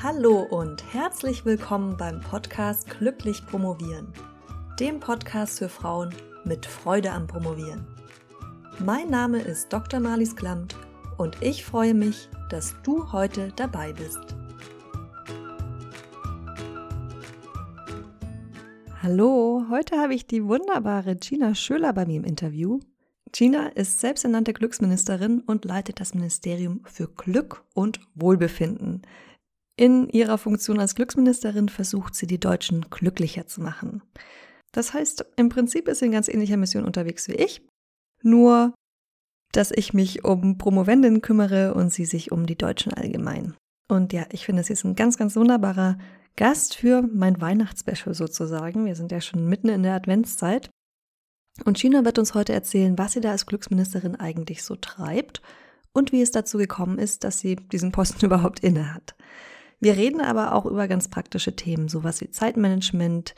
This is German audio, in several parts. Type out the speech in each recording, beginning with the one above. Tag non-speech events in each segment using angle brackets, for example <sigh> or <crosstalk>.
Hallo und herzlich willkommen beim Podcast Glücklich Promovieren, dem Podcast für Frauen mit Freude am Promovieren. Mein Name ist Dr. Marlies Klamt und ich freue mich, dass du heute dabei bist. Hallo, heute habe ich die wunderbare Gina Schöler bei mir im Interview. Gina ist selbsternannte Glücksministerin und leitet das Ministerium für Glück und Wohlbefinden. In ihrer Funktion als Glücksministerin versucht sie, die Deutschen glücklicher zu machen. Das heißt, im Prinzip ist sie in ganz ähnlicher Mission unterwegs wie ich, nur dass ich mich um Promovendinnen kümmere und sie sich um die Deutschen allgemein. Und ja, ich finde, sie ist ein ganz, ganz wunderbarer Gast für mein Weihnachtsspecial sozusagen. Wir sind ja schon mitten in der Adventszeit. Und China wird uns heute erzählen, was sie da als Glücksministerin eigentlich so treibt und wie es dazu gekommen ist, dass sie diesen Posten <laughs> überhaupt innehat. Wir reden aber auch über ganz praktische Themen, sowas wie Zeitmanagement,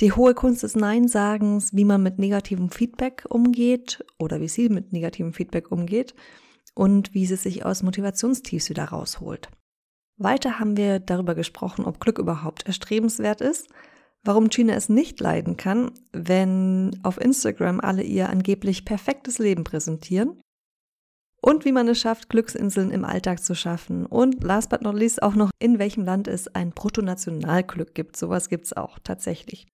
die hohe Kunst des Nein-Sagens, wie man mit negativem Feedback umgeht oder wie sie mit negativem Feedback umgeht und wie sie sich aus Motivationstiefs wieder rausholt. Weiter haben wir darüber gesprochen, ob Glück überhaupt erstrebenswert ist, warum Gina es nicht leiden kann, wenn auf Instagram alle ihr angeblich perfektes Leben präsentieren und wie man es schafft, Glücksinseln im Alltag zu schaffen. Und last but not least auch noch, in welchem Land es ein Bruttonationalglück gibt. Sowas gibt es auch tatsächlich.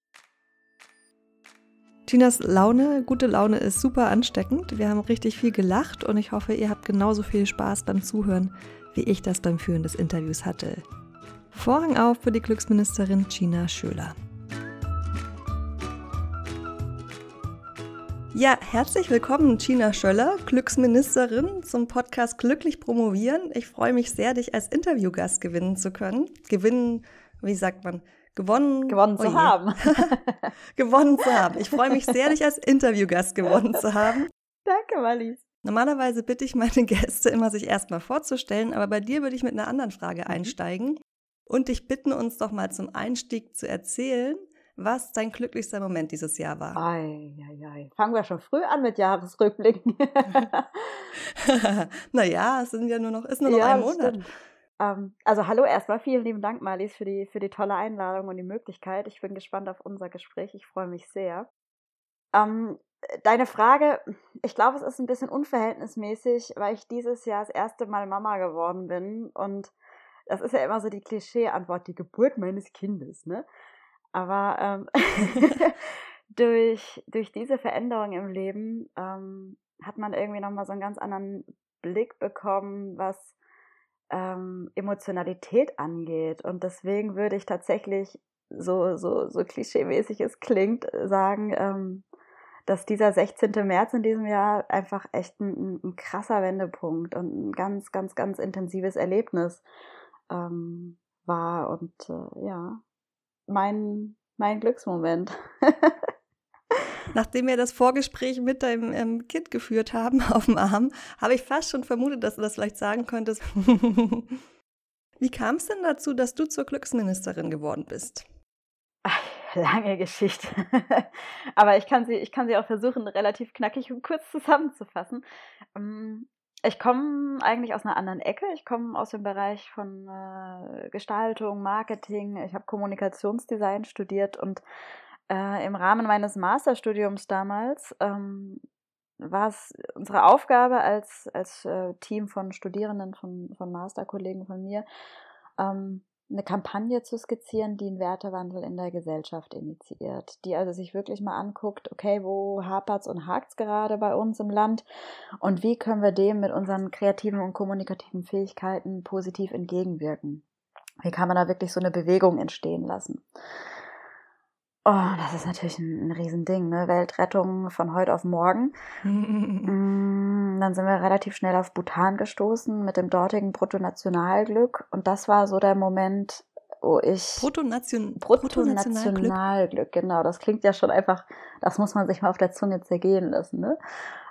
Tinas Laune, gute Laune ist super ansteckend. Wir haben richtig viel gelacht und ich hoffe, ihr habt genauso viel Spaß beim Zuhören, wie ich das beim Führen des Interviews hatte. Vorhang auf für die Glücksministerin Gina Schöler. Ja, herzlich willkommen, Gina Schöller, Glücksministerin zum Podcast Glücklich Promovieren. Ich freue mich sehr, dich als Interviewgast gewinnen zu können. Gewinnen, wie sagt man? Gewonnen, gewonnen zu oh haben. <laughs> gewonnen zu haben. Ich freue mich sehr, dich als Interviewgast gewonnen zu haben. <laughs> Danke, Malis. Normalerweise bitte ich meine Gäste immer, sich erstmal vorzustellen, aber bei dir würde ich mit einer anderen Frage mhm. einsteigen und dich bitten, uns doch mal zum Einstieg zu erzählen, was dein glücklichster Moment dieses Jahr war. Ei, ei, ei. Fangen wir schon früh an mit Jahresrückblicken. <laughs> naja, es sind ja nur noch, ist nur noch ja, ein Monat. Ähm, also hallo erstmal, vielen lieben Dank, Marlies, für die, für die tolle Einladung und die Möglichkeit. Ich bin gespannt auf unser Gespräch. Ich freue mich sehr. Ähm, deine Frage, ich glaube, es ist ein bisschen unverhältnismäßig, weil ich dieses Jahr das erste Mal Mama geworden bin und das ist ja immer so die Klischee-Antwort, die Geburt meines Kindes, ne? Aber ähm, <laughs> durch, durch diese Veränderung im Leben ähm, hat man irgendwie nochmal so einen ganz anderen Blick bekommen, was ähm, Emotionalität angeht. Und deswegen würde ich tatsächlich, so, so, so klischeemäßig es klingt, sagen, ähm, dass dieser 16. März in diesem Jahr einfach echt ein, ein krasser Wendepunkt und ein ganz, ganz, ganz intensives Erlebnis ähm, war. Und äh, ja, mein, mein Glücksmoment. <laughs> Nachdem wir das Vorgespräch mit deinem ähm, Kind geführt haben <laughs> auf dem Arm, habe ich fast schon vermutet, dass du das vielleicht sagen könntest. <laughs> Wie kam es denn dazu, dass du zur Glücksministerin geworden bist? Ach, lange Geschichte. Aber ich kann, sie, ich kann sie auch versuchen, relativ knackig und kurz zusammenzufassen. Ich komme eigentlich aus einer anderen Ecke. Ich komme aus dem Bereich von äh, Gestaltung, Marketing. Ich habe Kommunikationsdesign studiert und äh, im Rahmen meines Masterstudiums damals ähm, war es unsere Aufgabe als, als äh, Team von Studierenden, von, von Masterkollegen von mir, ähm, eine Kampagne zu skizzieren, die einen Wertewandel in der Gesellschaft initiiert, die also sich wirklich mal anguckt, okay, wo hapert's und hakt's gerade bei uns im Land und wie können wir dem mit unseren kreativen und kommunikativen Fähigkeiten positiv entgegenwirken? Wie kann man da wirklich so eine Bewegung entstehen lassen? Oh, das ist natürlich ein, ein Riesending, ne? Weltrettung von heute auf morgen. <laughs> mm, dann sind wir relativ schnell auf Bhutan gestoßen mit dem dortigen Bruttonationalglück. Und das war so der Moment, wo ich. Bruttonation Bruttonationalglück. Bruttonationalglück, genau. Das klingt ja schon einfach, das muss man sich mal auf der Zunge zergehen lassen, ne?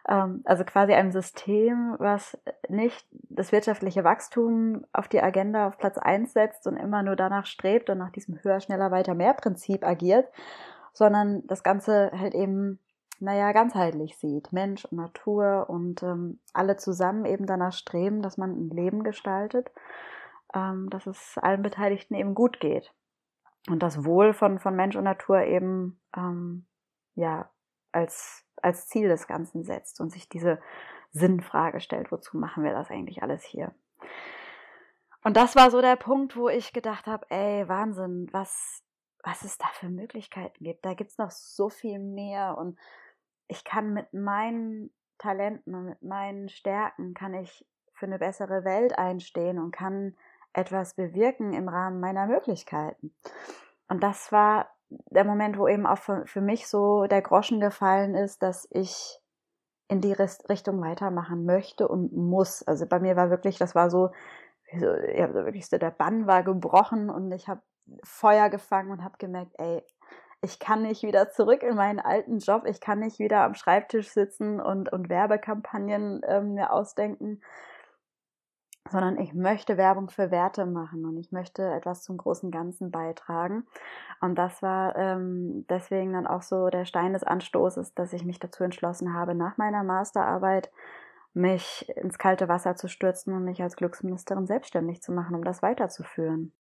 Ähm, also quasi ein System, was nicht das wirtschaftliche Wachstum auf die Agenda auf Platz eins setzt und immer nur danach strebt und nach diesem höher, schneller, weiter, mehr Prinzip agiert, sondern das Ganze halt eben, naja, ganzheitlich sieht. Mensch und Natur und ähm, alle zusammen eben danach streben, dass man ein Leben gestaltet, ähm, dass es allen Beteiligten eben gut geht. Und das Wohl von, von Mensch und Natur eben ähm, ja als, als Ziel des Ganzen setzt und sich diese Sinnfrage stellt, wozu machen wir das eigentlich alles hier? Und das war so der Punkt, wo ich gedacht habe, ey, Wahnsinn, was, was es da für Möglichkeiten gibt. Da gibt's noch so viel mehr und ich kann mit meinen Talenten und mit meinen Stärken kann ich für eine bessere Welt einstehen und kann etwas bewirken im Rahmen meiner Möglichkeiten. Und das war der Moment, wo eben auch für, für mich so der Groschen gefallen ist, dass ich in die Richtung weitermachen möchte und muss. Also bei mir war wirklich, das war so, ja, so wirklich so der Bann war gebrochen und ich habe Feuer gefangen und habe gemerkt, ey, ich kann nicht wieder zurück in meinen alten Job, ich kann nicht wieder am Schreibtisch sitzen und, und Werbekampagnen ähm, mir ausdenken, sondern ich möchte Werbung für Werte machen und ich möchte etwas zum großen Ganzen beitragen. Und das war ähm, deswegen dann auch so der Stein des Anstoßes, dass ich mich dazu entschlossen habe, nach meiner Masterarbeit mich ins kalte Wasser zu stürzen und mich als Glücksministerin selbstständig zu machen, um das weiterzuführen.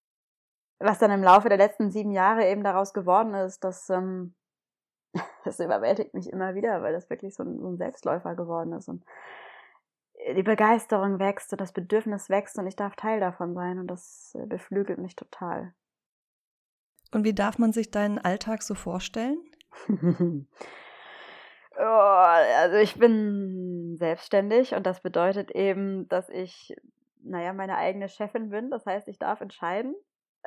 Was dann im Laufe der letzten sieben Jahre eben daraus geworden ist, das, ähm, <laughs> das überwältigt mich immer wieder, weil das wirklich so ein, so ein Selbstläufer geworden ist. Und die Begeisterung wächst und das Bedürfnis wächst und ich darf Teil davon sein und das äh, beflügelt mich total. Und wie darf man sich deinen Alltag so vorstellen? <laughs> oh, also ich bin selbstständig und das bedeutet eben, dass ich, naja, meine eigene Chefin bin. Das heißt, ich darf entscheiden,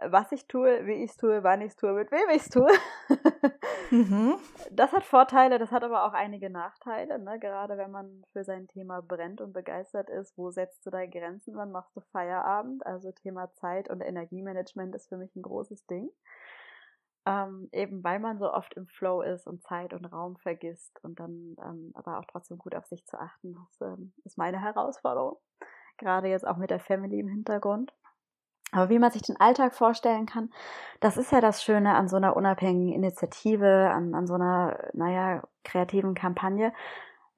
was ich tue, wie ich es tue, wann ich es tue, mit wem ich es tue. <laughs> mhm. Das hat Vorteile, das hat aber auch einige Nachteile, ne? gerade wenn man für sein Thema brennt und begeistert ist. Wo setzt du deine Grenzen, wann machst du Feierabend? Also Thema Zeit und Energiemanagement ist für mich ein großes Ding. Ähm, eben weil man so oft im Flow ist und Zeit und Raum vergisst und dann ähm, aber auch trotzdem gut auf sich zu achten, das ähm, ist meine Herausforderung. Gerade jetzt auch mit der Family im Hintergrund. Aber wie man sich den Alltag vorstellen kann, das ist ja das Schöne an so einer unabhängigen Initiative, an, an so einer, naja, kreativen Kampagne.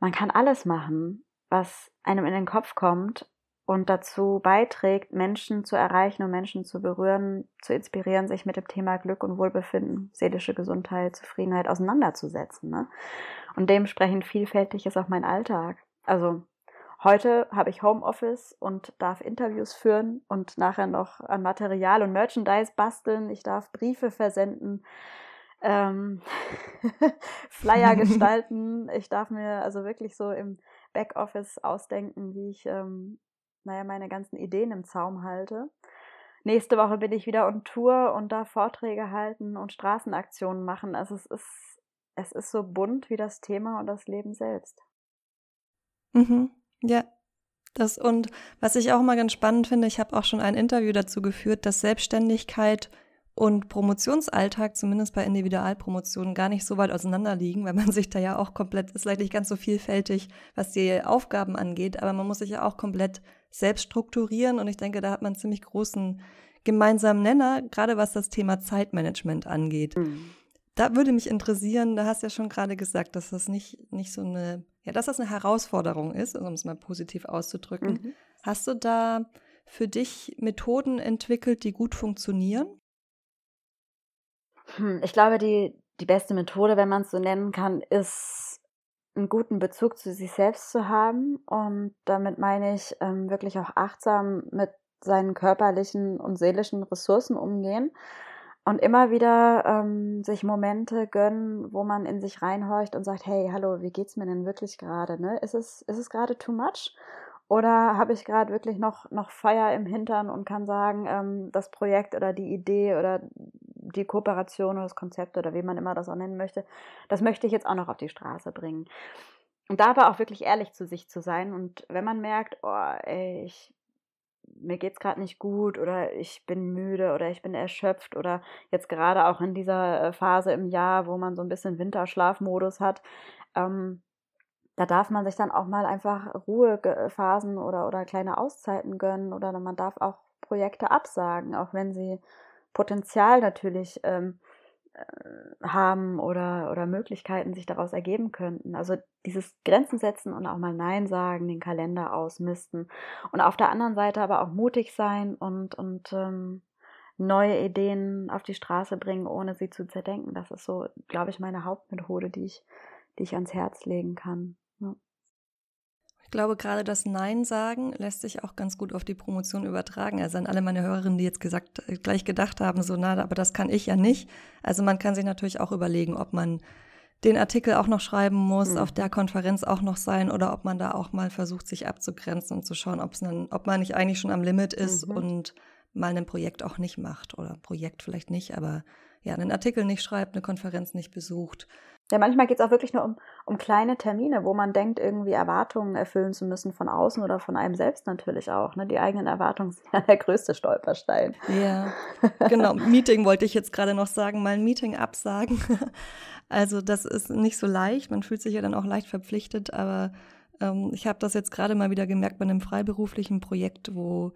Man kann alles machen, was einem in den Kopf kommt und dazu beiträgt, Menschen zu erreichen und Menschen zu berühren, zu inspirieren, sich mit dem Thema Glück und Wohlbefinden, seelische Gesundheit, Zufriedenheit auseinanderzusetzen. Ne? Und dementsprechend vielfältig ist auch mein Alltag. Also Heute habe ich Homeoffice und darf Interviews führen und nachher noch an Material und Merchandise basteln. Ich darf Briefe versenden, ähm, <laughs> Flyer <laughs> gestalten. Ich darf mir also wirklich so im Backoffice ausdenken, wie ich, ähm, naja, meine ganzen Ideen im Zaum halte. Nächste Woche bin ich wieder on Tour und darf Vorträge halten und Straßenaktionen machen. Also es ist, es ist so bunt wie das Thema und das Leben selbst. Mhm. Ja, das und was ich auch mal ganz spannend finde, ich habe auch schon ein Interview dazu geführt, dass Selbstständigkeit und Promotionsalltag, zumindest bei Individualpromotionen, gar nicht so weit auseinander liegen, weil man <laughs> sich da ja auch komplett, ist vielleicht nicht ganz so vielfältig, was die Aufgaben angeht, aber man muss sich ja auch komplett selbst strukturieren und ich denke, da hat man einen ziemlich großen gemeinsamen Nenner, gerade was das Thema Zeitmanagement angeht. Mhm. Da würde mich interessieren, da hast du ja schon gerade gesagt, dass das nicht, nicht so eine ja, dass das eine Herausforderung ist, um es mal positiv auszudrücken. Mhm. Hast du da für dich Methoden entwickelt, die gut funktionieren? Hm, ich glaube, die, die beste Methode, wenn man es so nennen kann, ist einen guten Bezug zu sich selbst zu haben. Und damit meine ich ähm, wirklich auch achtsam mit seinen körperlichen und seelischen Ressourcen umgehen und immer wieder ähm, sich Momente gönnen, wo man in sich reinhorcht und sagt, hey, hallo, wie geht's mir denn wirklich gerade? Ne? Ist es, ist es gerade too much? Oder habe ich gerade wirklich noch, noch Feuer im Hintern und kann sagen, ähm, das Projekt oder die Idee oder die Kooperation oder das Konzept oder wie man immer das auch nennen möchte, das möchte ich jetzt auch noch auf die Straße bringen. Und da aber auch wirklich ehrlich zu sich zu sein. Und wenn man merkt, oh, ey, ich mir geht's gerade nicht gut oder ich bin müde oder ich bin erschöpft oder jetzt gerade auch in dieser äh, Phase im Jahr, wo man so ein bisschen Winterschlafmodus hat, ähm, da darf man sich dann auch mal einfach Ruhephasen oder, oder kleine Auszeiten gönnen oder man darf auch Projekte absagen, auch wenn sie Potenzial natürlich ähm, haben oder, oder Möglichkeiten sich daraus ergeben könnten. Also dieses Grenzen setzen und auch mal Nein sagen, den Kalender ausmisten und auf der anderen Seite aber auch mutig sein und, und ähm, neue Ideen auf die Straße bringen, ohne sie zu zerdenken. Das ist so, glaube ich, meine Hauptmethode, die ich, die ich ans Herz legen kann. Ich glaube, gerade das Nein sagen lässt sich auch ganz gut auf die Promotion übertragen. Also an alle meine Hörerinnen, die jetzt gesagt, äh, gleich gedacht haben, so, na, aber das kann ich ja nicht. Also man kann sich natürlich auch überlegen, ob man den Artikel auch noch schreiben muss, mhm. auf der Konferenz auch noch sein oder ob man da auch mal versucht, sich abzugrenzen und zu schauen, dann, ob man nicht eigentlich schon am Limit ist mhm. und mal ein Projekt auch nicht macht oder Projekt vielleicht nicht, aber ja, einen Artikel nicht schreibt, eine Konferenz nicht besucht, ja, manchmal geht es auch wirklich nur um, um kleine Termine, wo man denkt, irgendwie Erwartungen erfüllen zu müssen von außen oder von einem selbst natürlich auch. Ne? Die eigenen Erwartungen sind <laughs> ja der größte Stolperstein. Ja, <laughs> genau. Meeting wollte ich jetzt gerade noch sagen, mal ein Meeting absagen. <laughs> Also das ist nicht so leicht. Man fühlt sich ja dann auch leicht verpflichtet, aber ähm, ich habe das jetzt gerade mal wieder gemerkt bei einem freiberuflichen Projekt, wo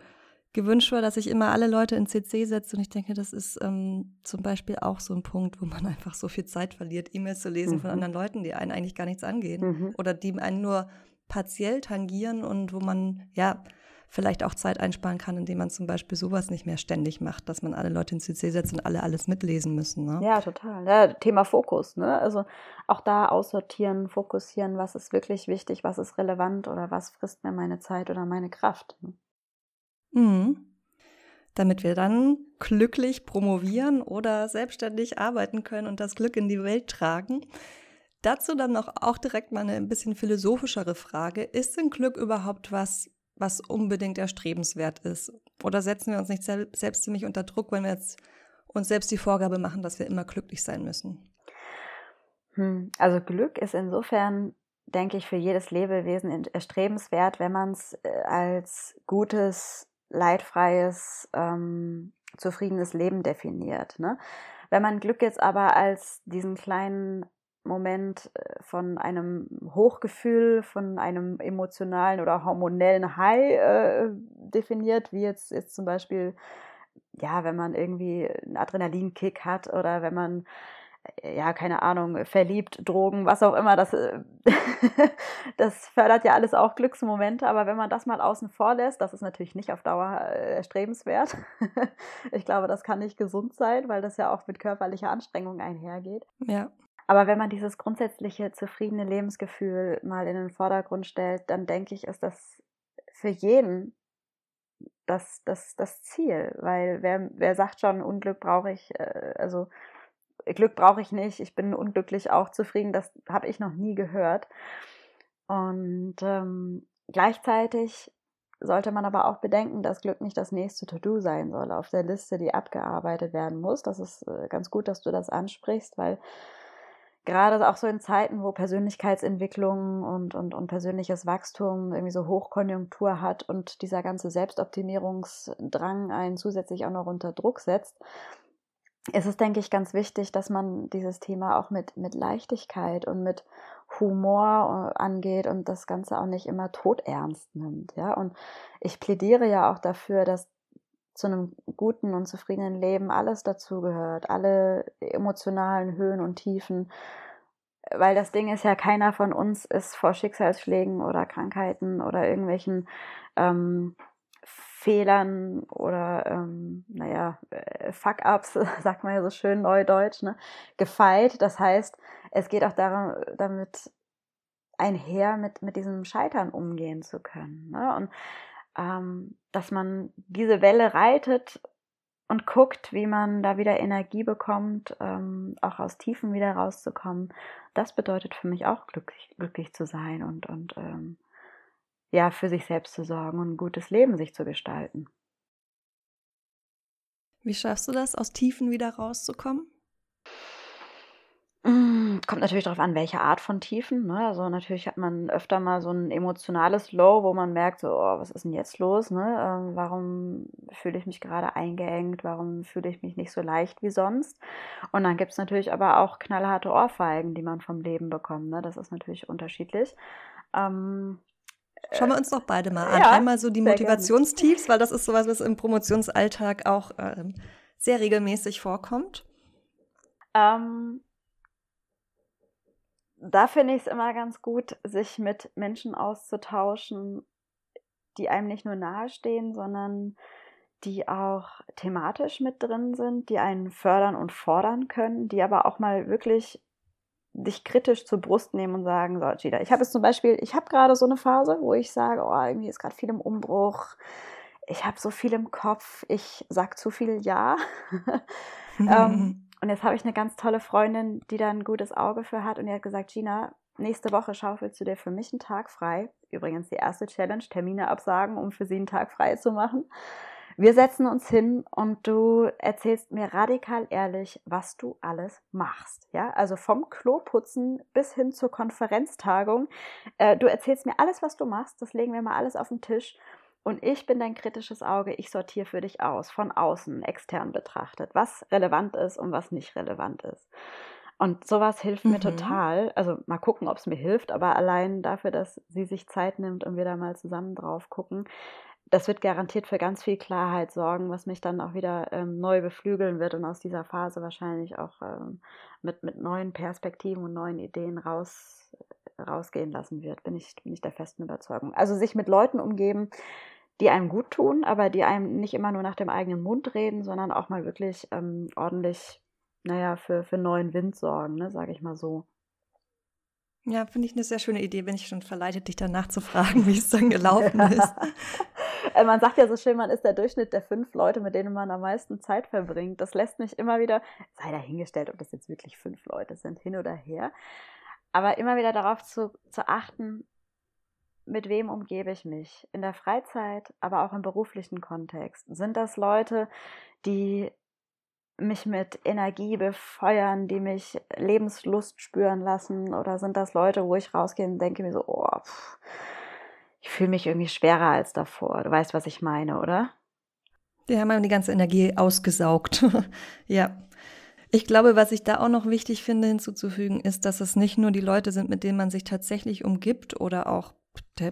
gewünscht war, dass ich immer alle Leute in CC setze. Und ich denke, das ist ähm, zum Beispiel auch so ein Punkt, wo man <laughs> einfach so viel Zeit verliert, E-Mails zu lesen mhm. von anderen Leuten, die einen eigentlich gar nichts angehen mhm. oder die einen nur partiell tangieren und wo man ja vielleicht auch Zeit einsparen kann, indem man zum Beispiel sowas nicht mehr ständig macht, dass man alle Leute in CC setzt und alle alles mitlesen müssen. Ne? Ja, total. Ja, Thema Fokus. Ne? Also auch da aussortieren, fokussieren, was ist wirklich wichtig, was ist relevant oder was frisst mir meine Zeit oder meine Kraft. Ne? Mhm. Damit wir dann glücklich promovieren oder selbstständig arbeiten können und das Glück in die Welt tragen. Dazu dann noch auch direkt mal eine ein bisschen philosophischere Frage. Ist denn Glück überhaupt was, was unbedingt erstrebenswert ist? Oder setzen wir uns nicht selbst ziemlich unter Druck, wenn wir jetzt uns selbst die Vorgabe machen, dass wir immer glücklich sein müssen? Hm, also Glück ist insofern, denke ich, für jedes Lebewesen erstrebenswert, wenn man es äh, als gutes leidfreies, ähm, zufriedenes Leben definiert. Ne? Wenn man Glück jetzt aber als diesen kleinen Moment äh, von einem Hochgefühl, von einem emotionalen oder hormonellen High äh, definiert, wie jetzt, jetzt zum Beispiel, ja, wenn man irgendwie einen Adrenalinkick hat oder wenn man ja, keine Ahnung, verliebt, Drogen, was auch immer, das, äh, <laughs> das fördert ja alles auch Glücksmomente, aber wenn man das mal außen vor lässt, das ist natürlich nicht auf Dauer äh, erstrebenswert. <laughs> ich glaube, das kann nicht gesund sein, weil das ja auch mit körperlicher Anstrengung einhergeht. Ja. Aber wenn man dieses grundsätzliche zufriedene Lebensgefühl mal in den Vordergrund stellt, dann denke ich, ist das für jeden das, das, das Ziel, weil wer, wer sagt schon, Unglück brauche ich, also Glück brauche ich nicht, ich bin unglücklich auch zufrieden, das habe ich noch nie gehört. Und ähm, gleichzeitig sollte man aber auch bedenken, dass Glück nicht das nächste To-Do sein soll auf der Liste, die abgearbeitet werden muss. Das ist äh, ganz gut, dass du das ansprichst, weil gerade auch so in Zeiten, wo Persönlichkeitsentwicklung und, und, und persönliches Wachstum irgendwie so Hochkonjunktur hat und dieser ganze Selbstoptimierungsdrang einen zusätzlich auch noch unter Druck setzt, ist es, denke ich, ganz wichtig, dass man dieses Thema auch mit, mit Leichtigkeit und mit Humor äh, angeht und das Ganze auch nicht immer todernst nimmt. Ja? Und ich plädiere ja auch dafür, dass zu einem guten und zufriedenen Leben alles dazugehört, alle emotionalen Höhen und Tiefen. Weil das Ding ist ja, keiner von uns ist vor Schicksalsschlägen oder Krankheiten oder irgendwelchen ähm, Fehlern oder, ähm, naja, äh, Fuck-ups, <laughs> sagt man ja so schön neudeutsch, ne, gefeit. Das heißt, es geht auch darum, damit einher mit, mit diesem Scheitern umgehen zu können. Ne? Und ähm, dass man diese Welle reitet und guckt, wie man da wieder Energie bekommt, ähm, auch aus Tiefen wieder rauszukommen. Das bedeutet für mich auch glücklich, glücklich zu sein und, und ähm, ja, für sich selbst zu sorgen und ein gutes Leben sich zu gestalten. Wie schaffst du das, aus Tiefen wieder rauszukommen? Hm, kommt natürlich darauf an, welche Art von Tiefen. Ne? Also natürlich hat man öfter mal so ein emotionales Low, wo man merkt, so, oh, was ist denn jetzt los? Ne? Ähm, warum fühle ich mich gerade eingeengt? Warum fühle ich mich nicht so leicht wie sonst? Und dann gibt es natürlich aber auch knallharte Ohrfeigen, die man vom Leben bekommt. Ne? Das ist natürlich unterschiedlich. Ähm, Schauen wir uns doch beide mal an. Ja, Einmal so die Motivationstiefs, weil das ist sowas, was im Promotionsalltag auch äh, sehr regelmäßig vorkommt. Ähm, da finde ich es immer ganz gut, sich mit Menschen auszutauschen, die einem nicht nur nahestehen, sondern die auch thematisch mit drin sind, die einen fördern und fordern können, die aber auch mal wirklich dich kritisch zur Brust nehmen und sagen, so, Gida, ich habe jetzt zum Beispiel, ich habe gerade so eine Phase, wo ich sage, oh, irgendwie ist gerade viel im Umbruch, ich habe so viel im Kopf, ich sag zu viel Ja. <laughs> ähm, und jetzt habe ich eine ganz tolle Freundin, die da ein gutes Auge für hat und die hat gesagt, Gina, nächste Woche schaufelst du dir für mich einen Tag frei. Übrigens die erste Challenge, Termine absagen, um für sie einen Tag frei zu machen. Wir setzen uns hin und du erzählst mir radikal ehrlich, was du alles machst. Ja, also vom Kloputzen bis hin zur Konferenztagung. Äh, du erzählst mir alles, was du machst. Das legen wir mal alles auf den Tisch. Und ich bin dein kritisches Auge, ich sortiere für dich aus, von außen, extern betrachtet, was relevant ist und was nicht relevant ist. Und sowas hilft mhm. mir total. Also mal gucken, ob es mir hilft, aber allein dafür, dass sie sich Zeit nimmt und wir da mal zusammen drauf gucken, das wird garantiert für ganz viel Klarheit sorgen, was mich dann auch wieder ähm, neu beflügeln wird und aus dieser Phase wahrscheinlich auch ähm, mit, mit neuen Perspektiven und neuen Ideen raus, rausgehen lassen wird, bin ich, bin ich der festen Überzeugung. Also sich mit Leuten umgeben, die einem gut tun, aber die einem nicht immer nur nach dem eigenen Mund reden, sondern auch mal wirklich ähm, ordentlich, naja, für, für neuen Wind sorgen, ne, sage ich mal so. Ja, finde ich eine sehr schöne Idee, wenn ich schon verleitet, dich danach zu fragen, wie es dann gelaufen <laughs> ist. <laughs> Äh, man sagt ja so schön, man ist der Durchschnitt der fünf Leute, mit denen man am meisten Zeit verbringt. Das lässt mich immer wieder, sei dahingestellt, ob das jetzt wirklich fünf Leute sind, hin oder her. Aber immer wieder darauf zu, zu achten, mit wem umgebe ich mich? In der Freizeit, aber auch im beruflichen Kontext. Sind das Leute, die mich mit Energie befeuern, die mich Lebenslust spüren lassen? Oder sind das Leute, wo ich rausgehe und denke mir so, oh, pff, ich fühle mich irgendwie schwerer als davor. Du weißt, was ich meine, oder? Die haben die ganze Energie ausgesaugt. <laughs> ja. Ich glaube, was ich da auch noch wichtig finde hinzuzufügen, ist, dass es nicht nur die Leute sind, mit denen man sich tatsächlich umgibt oder auch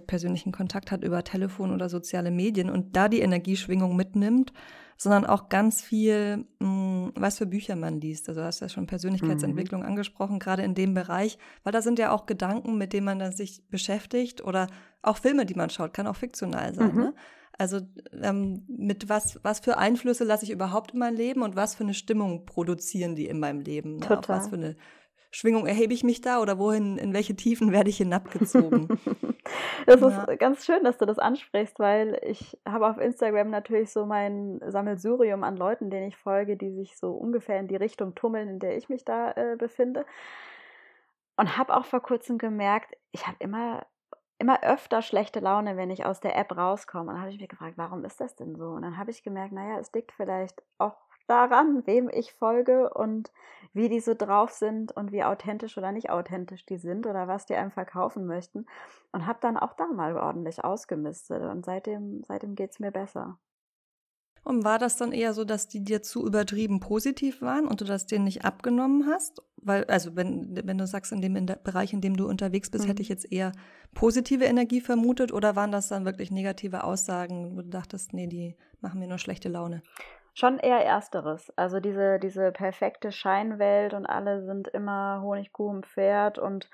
persönlichen Kontakt hat über Telefon oder soziale Medien und da die Energieschwingung mitnimmt, sondern auch ganz viel, mh, hm, was für Bücher man liest. Also du hast ja schon Persönlichkeitsentwicklung mhm. angesprochen, gerade in dem Bereich, weil da sind ja auch Gedanken, mit denen man dann sich beschäftigt oder auch Filme, die man schaut, kann auch fiktional sein. Mhm. Ne? Also ähm, mit was, was für Einflüsse lasse ich überhaupt in mein Leben und was für eine Stimmung produzieren die in meinem Leben? Ne? Total. Auch was für eine Schwingung erhebe ich mich da oder wohin, in welche Tiefen werde ich hinabgezogen? <laughs> das ja. ist ganz schön, dass du das ansprichst, weil ich habe auf Instagram natürlich so mein Sammelsurium an Leuten, denen ich folge, die sich so ungefähr in die Richtung tummeln, in der ich mich da äh, befinde. Und habe auch vor kurzem gemerkt, ich habe immer immer öfter schlechte Laune, wenn ich aus der App rauskomme. Und dann habe ich mich gefragt, warum ist das denn so? Und dann habe ich gemerkt, naja, es liegt vielleicht auch daran, wem ich folge und wie die so drauf sind und wie authentisch oder nicht authentisch die sind oder was die einem verkaufen möchten. Und habe dann auch da mal ordentlich ausgemistet. Und seitdem, seitdem geht es mir besser. Und war das dann eher so, dass die dir zu übertrieben positiv waren und du das denen nicht abgenommen hast? Weil, also wenn, wenn du sagst, in dem in Bereich, in dem du unterwegs bist, mhm. hätte ich jetzt eher positive Energie vermutet oder waren das dann wirklich negative Aussagen, wo du dachtest, nee, die machen mir nur schlechte Laune? Schon eher ersteres. Also diese, diese perfekte Scheinwelt und alle sind immer Honigkuchen Pferd und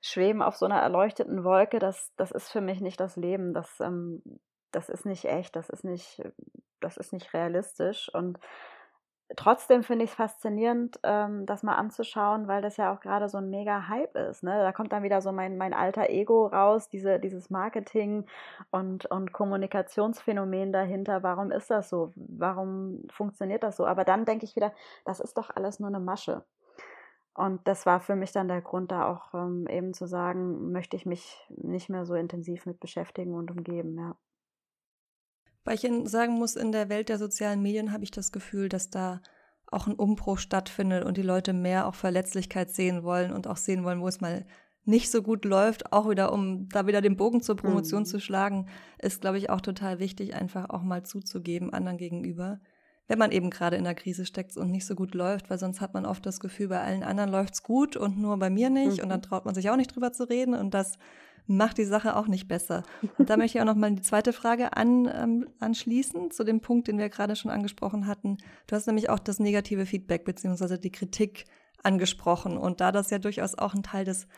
schweben auf so einer erleuchteten Wolke, das, das ist für mich nicht das Leben. Das, ähm, das ist nicht echt, das ist nicht, das ist nicht realistisch. Und trotzdem finde ich es faszinierend, ähm, das mal anzuschauen, weil das ja auch gerade so ein mega Hype ist. Ne? Da kommt dann wieder so mein, mein alter Ego raus, diese, dieses Marketing und, und Kommunikationsphänomen dahinter. Warum ist das so? Warum funktioniert das so? Aber dann denke ich wieder, das ist doch alles nur eine Masche. Und das war für mich dann der Grund, da auch ähm, eben zu sagen, möchte ich mich nicht mehr so intensiv mit beschäftigen und umgeben, ja. Weil ich sagen muss, in der Welt der sozialen Medien habe ich das Gefühl, dass da auch ein Umbruch stattfindet und die Leute mehr auch Verletzlichkeit sehen wollen und auch sehen wollen, wo es mal nicht so gut läuft, auch wieder, um da wieder den Bogen zur Promotion mhm. zu schlagen, ist, glaube ich, auch total wichtig, einfach auch mal zuzugeben, anderen gegenüber, wenn man eben gerade in der Krise steckt und nicht so gut läuft, weil sonst hat man oft das Gefühl, bei allen anderen läuft's gut und nur bei mir nicht mhm. und dann traut man sich auch nicht drüber zu reden und das macht die Sache auch nicht besser. Und da möchte ich auch noch mal die zweite Frage an, ähm, anschließen, zu dem Punkt, den wir gerade schon angesprochen hatten. Du hast nämlich auch das negative Feedback beziehungsweise die Kritik angesprochen. Und da das ja durchaus auch ein Teil des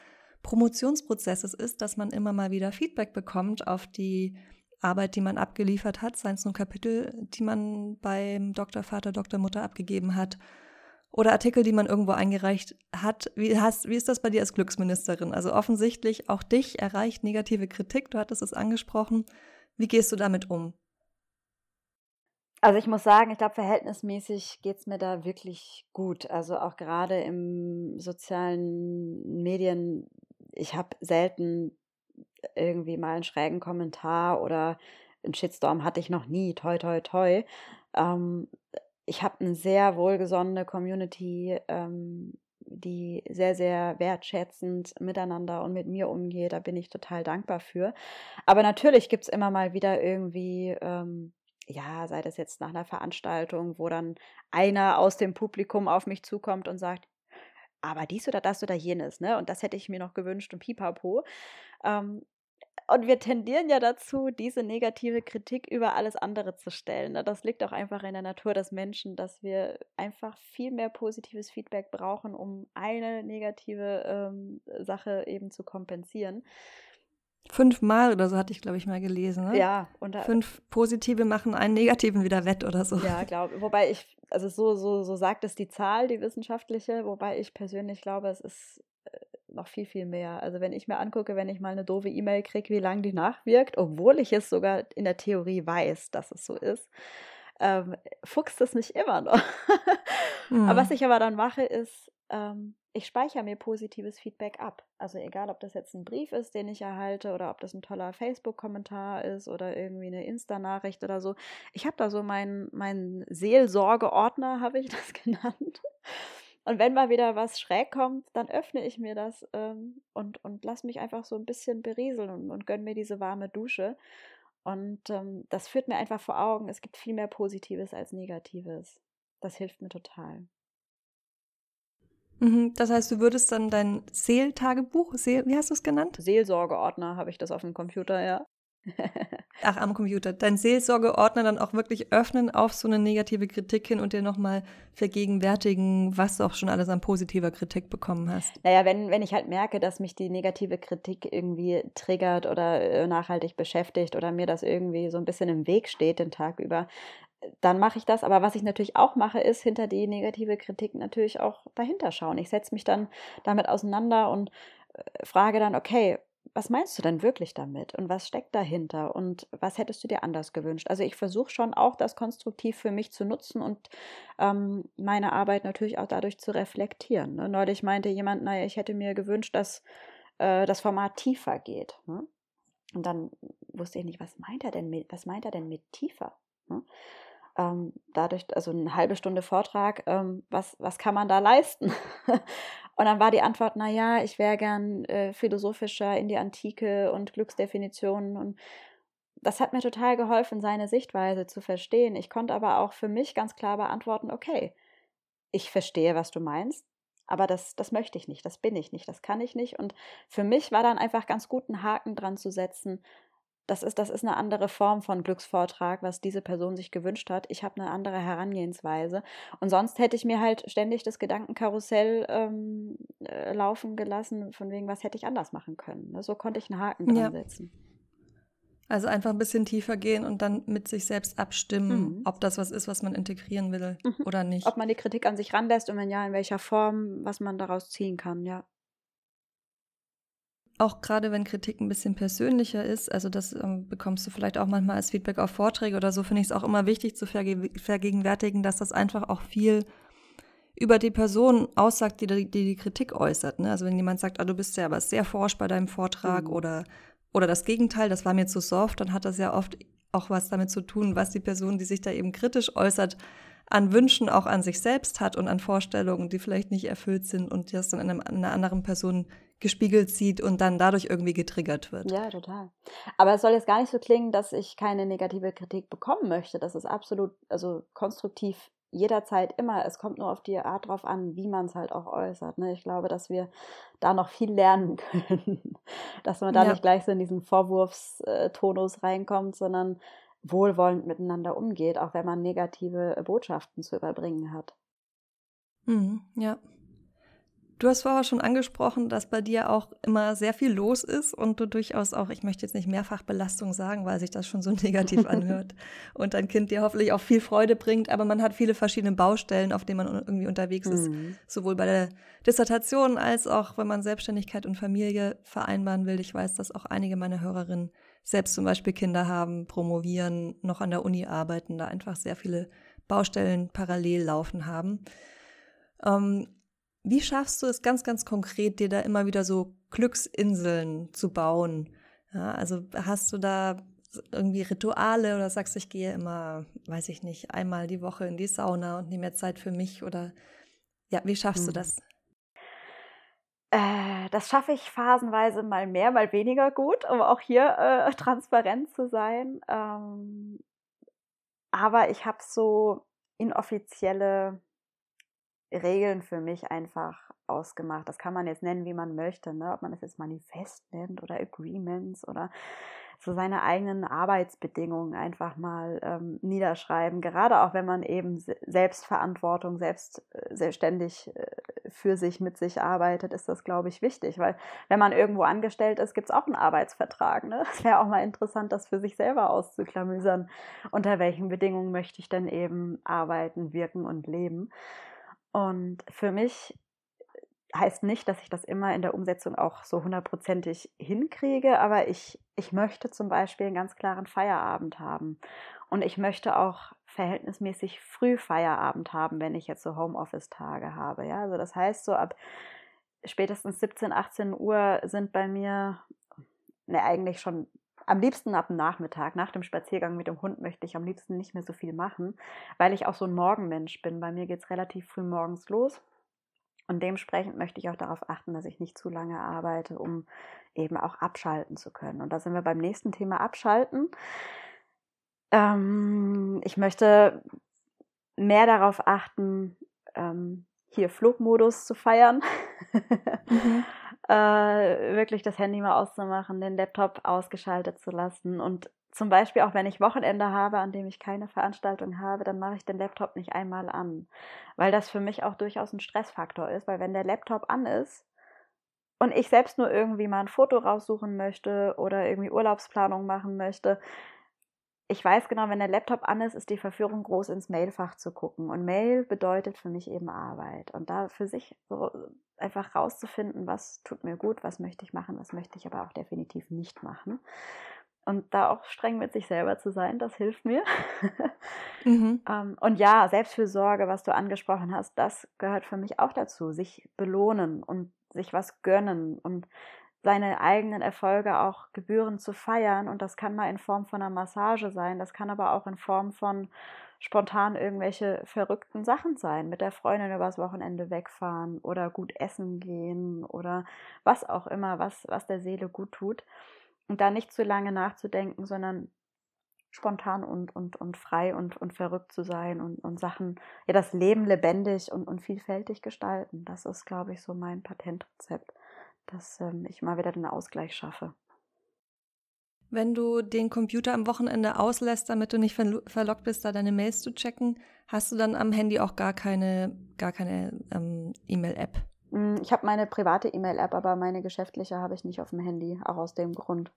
Promotionsprozesses ist, dass man immer mal wieder Feedback bekommt auf die Arbeit, die man abgeliefert hat, seien es nun Kapitel, die man beim Dr. Vater, Dr. Mutter abgegeben hat oder Artikel, die man irgendwo eingereicht hat. Wie, hast, wie ist das bei dir als Glücksministerin? Also offensichtlich auch dich erreicht negative Kritik, du hattest es angesprochen. Wie gehst du damit um? Also ich muss sagen, ich glaube, verhältnismäßig geht es mir da wirklich gut. Also auch gerade im sozialen Medien, ich habe selten irgendwie mal einen schrägen Kommentar oder einen Shitstorm hatte ich noch nie, toi, toi, toi. Ähm, ich habe eine sehr wohlgesonnene Community, ähm, die sehr, sehr wertschätzend miteinander und mit mir umgeht. Da bin ich total dankbar für. Aber natürlich gibt es immer mal wieder irgendwie, ähm, ja, sei das jetzt nach einer Veranstaltung, wo dann einer aus dem Publikum auf mich zukommt und sagt, aber dies oder das oder jenes, ne? Und das hätte ich mir noch gewünscht und pipapo. Ähm, und wir tendieren ja dazu, diese negative Kritik über alles andere zu stellen. Ne? Das liegt auch einfach in der Natur des Menschen, dass wir einfach viel mehr positives Feedback brauchen, um eine negative ähm, Sache eben zu kompensieren. Fünfmal oder so hatte ich, glaube ich, mal gelesen. Ne? Ja. Und Fünf positive machen einen negativen wieder wett oder so. Ja, glaube Wobei ich, also so, so, so sagt es die Zahl, die wissenschaftliche, wobei ich persönlich glaube, es ist noch viel, viel mehr. Also wenn ich mir angucke, wenn ich mal eine doofe E-Mail kriege, wie lange die nachwirkt, obwohl ich es sogar in der Theorie weiß, dass es so ist, ähm, fuchst es mich immer noch. mhm. <laughs> aber was ich aber dann mache, ist, ähm, ich speichere mir positives Feedback ab. Also egal, ob das jetzt ein Brief ist, den ich erhalte, oder ob das ein toller Facebook-Kommentar ist oder irgendwie eine Insta-Nachricht oder so. Ich habe da so meinen mein Seelsorgeordner, habe ich <laughs> das genannt. Und wenn mal wieder was schräg kommt, dann öffne ich mir das ähm, und, und lass mich einfach so ein bisschen berieseln und, und gönn mir diese warme Dusche. Und ähm, das führt mir einfach vor Augen, es gibt viel mehr Positives als Negatives. Das hilft mir total. Mhm, das heißt, du würdest dann dein Seeltagebuch, Seel, wie hast du es genannt? Seelsorgeordner habe ich das auf dem Computer, ja. <laughs> Ach, am Computer. Dein Seelsorgeordner dann auch wirklich öffnen auf so eine negative Kritik hin und dir nochmal vergegenwärtigen, was du auch schon alles an positiver Kritik bekommen hast. Naja, wenn, wenn ich halt merke, dass mich die negative Kritik irgendwie triggert oder äh, nachhaltig beschäftigt oder mir das irgendwie so ein bisschen im Weg steht den Tag über, dann mache ich das. Aber was ich natürlich auch mache, ist hinter die negative Kritik natürlich auch dahinter schauen. Ich setze mich dann damit auseinander und äh, frage dann, okay, was meinst du denn wirklich damit und was steckt dahinter und was hättest du dir anders gewünscht? Also ich versuche schon auch das konstruktiv für mich zu nutzen und ähm, meine Arbeit natürlich auch dadurch zu reflektieren. Ne? Neulich meinte jemand, naja, ich hätte mir gewünscht, dass äh, das Format tiefer geht. Ne? Und dann wusste ich nicht, was meint er denn mit, was meint er denn mit tiefer? Ne? Ähm, dadurch, also eine halbe Stunde Vortrag, ähm, was, was kann man da leisten? <laughs> und dann war die Antwort, na ja, ich wäre gern äh, philosophischer in die Antike und Glücksdefinitionen und das hat mir total geholfen, seine Sichtweise zu verstehen. Ich konnte aber auch für mich ganz klar beantworten, okay, ich verstehe, was du meinst, aber das, das möchte ich nicht, das bin ich nicht, das kann ich nicht. Und für mich war dann einfach ganz gut, einen Haken dran zu setzen, das ist, das ist eine andere Form von Glücksvortrag, was diese Person sich gewünscht hat. Ich habe eine andere Herangehensweise. Und sonst hätte ich mir halt ständig das Gedankenkarussell ähm, äh, laufen gelassen, von wegen, was hätte ich anders machen können. Ne? So konnte ich einen Haken dran ja. setzen. Also einfach ein bisschen tiefer gehen und dann mit sich selbst abstimmen, mhm. ob das was ist, was man integrieren will mhm. oder nicht. Ob man die Kritik an sich ranlässt und wenn ja, in welcher Form, was man daraus ziehen kann, ja auch gerade wenn Kritik ein bisschen persönlicher ist, also das ähm, bekommst du vielleicht auch manchmal als Feedback auf Vorträge oder so, finde ich es auch immer wichtig zu verge vergegenwärtigen, dass das einfach auch viel über die Person aussagt, die die, die Kritik äußert. Ne? Also wenn jemand sagt, ah, du bist ja aber sehr forsch bei deinem Vortrag mhm. oder, oder das Gegenteil, das war mir zu soft, dann hat das ja oft auch was damit zu tun, was die Person, die sich da eben kritisch äußert, an Wünschen auch an sich selbst hat und an Vorstellungen, die vielleicht nicht erfüllt sind und das dann in einer anderen Person gespiegelt sieht und dann dadurch irgendwie getriggert wird. Ja, total. Aber es soll jetzt gar nicht so klingen, dass ich keine negative Kritik bekommen möchte. Das ist absolut, also konstruktiv jederzeit immer. Es kommt nur auf die Art drauf an, wie man es halt auch äußert. Ne? Ich glaube, dass wir da noch viel lernen <laughs> können. dass man da ja. nicht gleich so in diesen Vorwurfstonus reinkommt, sondern wohlwollend miteinander umgeht, auch wenn man negative Botschaften zu überbringen hat. Mhm, ja. Du hast vorher schon angesprochen, dass bei dir auch immer sehr viel los ist und du durchaus auch, ich möchte jetzt nicht mehrfach Belastung sagen, weil sich das schon so <laughs> negativ anhört <laughs> und dein Kind dir hoffentlich auch viel Freude bringt, aber man hat viele verschiedene Baustellen, auf denen man irgendwie unterwegs ist, mhm. sowohl bei der Dissertation als auch, wenn man Selbstständigkeit und Familie vereinbaren will. Ich weiß, dass auch einige meiner Hörerinnen selbst zum Beispiel Kinder haben, promovieren, noch an der Uni arbeiten, da einfach sehr viele Baustellen parallel laufen haben. Ähm, wie schaffst du es ganz, ganz konkret, dir da immer wieder so Glücksinseln zu bauen? Ja, also hast du da irgendwie Rituale oder sagst du, ich gehe immer, weiß ich nicht, einmal die Woche in die Sauna und nehme mir Zeit für mich oder ja, wie schaffst hm. du das? Äh, das schaffe ich phasenweise mal mehr, mal weniger gut, um auch hier äh, <laughs> transparent zu sein. Ähm, aber ich habe so inoffizielle Regeln für mich einfach ausgemacht. Das kann man jetzt nennen, wie man möchte, ne? ob man es jetzt Manifest nennt oder Agreements oder so seine eigenen Arbeitsbedingungen einfach mal ähm, niederschreiben. Gerade auch wenn man eben Selbstverantwortung, selbst äh, selbstständig äh, für sich, mit sich arbeitet, ist das, glaube ich, wichtig. Weil wenn man irgendwo angestellt ist, gibt es auch einen Arbeitsvertrag. Ne? Es wäre auch mal interessant, das für sich selber auszuklamüsern. Unter welchen Bedingungen möchte ich denn eben arbeiten, wirken und leben? Und für mich heißt nicht, dass ich das immer in der Umsetzung auch so hundertprozentig hinkriege, aber ich, ich möchte zum Beispiel einen ganz klaren Feierabend haben. Und ich möchte auch verhältnismäßig früh Feierabend haben, wenn ich jetzt so Homeoffice-Tage habe. Ja, also das heißt, so ab spätestens 17, 18 Uhr sind bei mir, ne, eigentlich schon am liebsten ab dem Nachmittag, nach dem Spaziergang mit dem Hund möchte ich am liebsten nicht mehr so viel machen, weil ich auch so ein Morgenmensch bin. Bei mir geht es relativ früh morgens los. Und dementsprechend möchte ich auch darauf achten, dass ich nicht zu lange arbeite, um eben auch abschalten zu können. Und da sind wir beim nächsten Thema Abschalten. Ähm, ich möchte mehr darauf achten, ähm, hier Flugmodus zu feiern. mhm. <laughs> äh, wirklich das Handy mal auszumachen, den Laptop ausgeschaltet zu lassen. Und zum Beispiel auch wenn ich Wochenende habe, an dem ich keine Veranstaltung habe, dann mache ich den Laptop nicht einmal an, weil das für mich auch durchaus ein Stressfaktor ist, weil wenn der Laptop an ist und ich selbst nur irgendwie mal ein Foto raussuchen möchte oder irgendwie Urlaubsplanung machen möchte, ich weiß genau, wenn der Laptop an ist, ist die Verführung groß ins Mailfach zu gucken. Und Mail bedeutet für mich eben Arbeit. Und da für sich so einfach rauszufinden, was tut mir gut, was möchte ich machen, was möchte ich aber auch definitiv nicht machen. Und da auch streng mit sich selber zu sein, das hilft mir. <laughs> mhm. Ähm, und ja, Selbstfürsorge, was du angesprochen hast, das gehört für mich auch dazu. Sich belohnen und sich was gönnen und seine eigenen Erfolge auch gebührend zu feiern. Und das kann mal in Form von einer Massage sein, das kann aber auch in Form von spontan irgendwelche verrückten Sachen sein, mit der Freundin übers Wochenende wegfahren oder gut essen gehen oder was auch immer, was, was der Seele gut tut. Und da nicht zu lange nachzudenken, sondern spontan und, und, und frei und, und verrückt zu sein und, und Sachen, ja, das Leben lebendig und, und vielfältig gestalten. Das ist, glaube ich, so mein Patentrezept dass ähm, ich mal wieder den Ausgleich schaffe. Wenn du den Computer am Wochenende auslässt, damit du nicht verlockt bist, da deine Mails zu checken, hast du dann am Handy auch gar keine, gar keine ähm, E-Mail-App? Hm, ich habe meine private E-Mail-App, aber meine geschäftliche habe ich nicht auf dem Handy, auch aus dem Grund.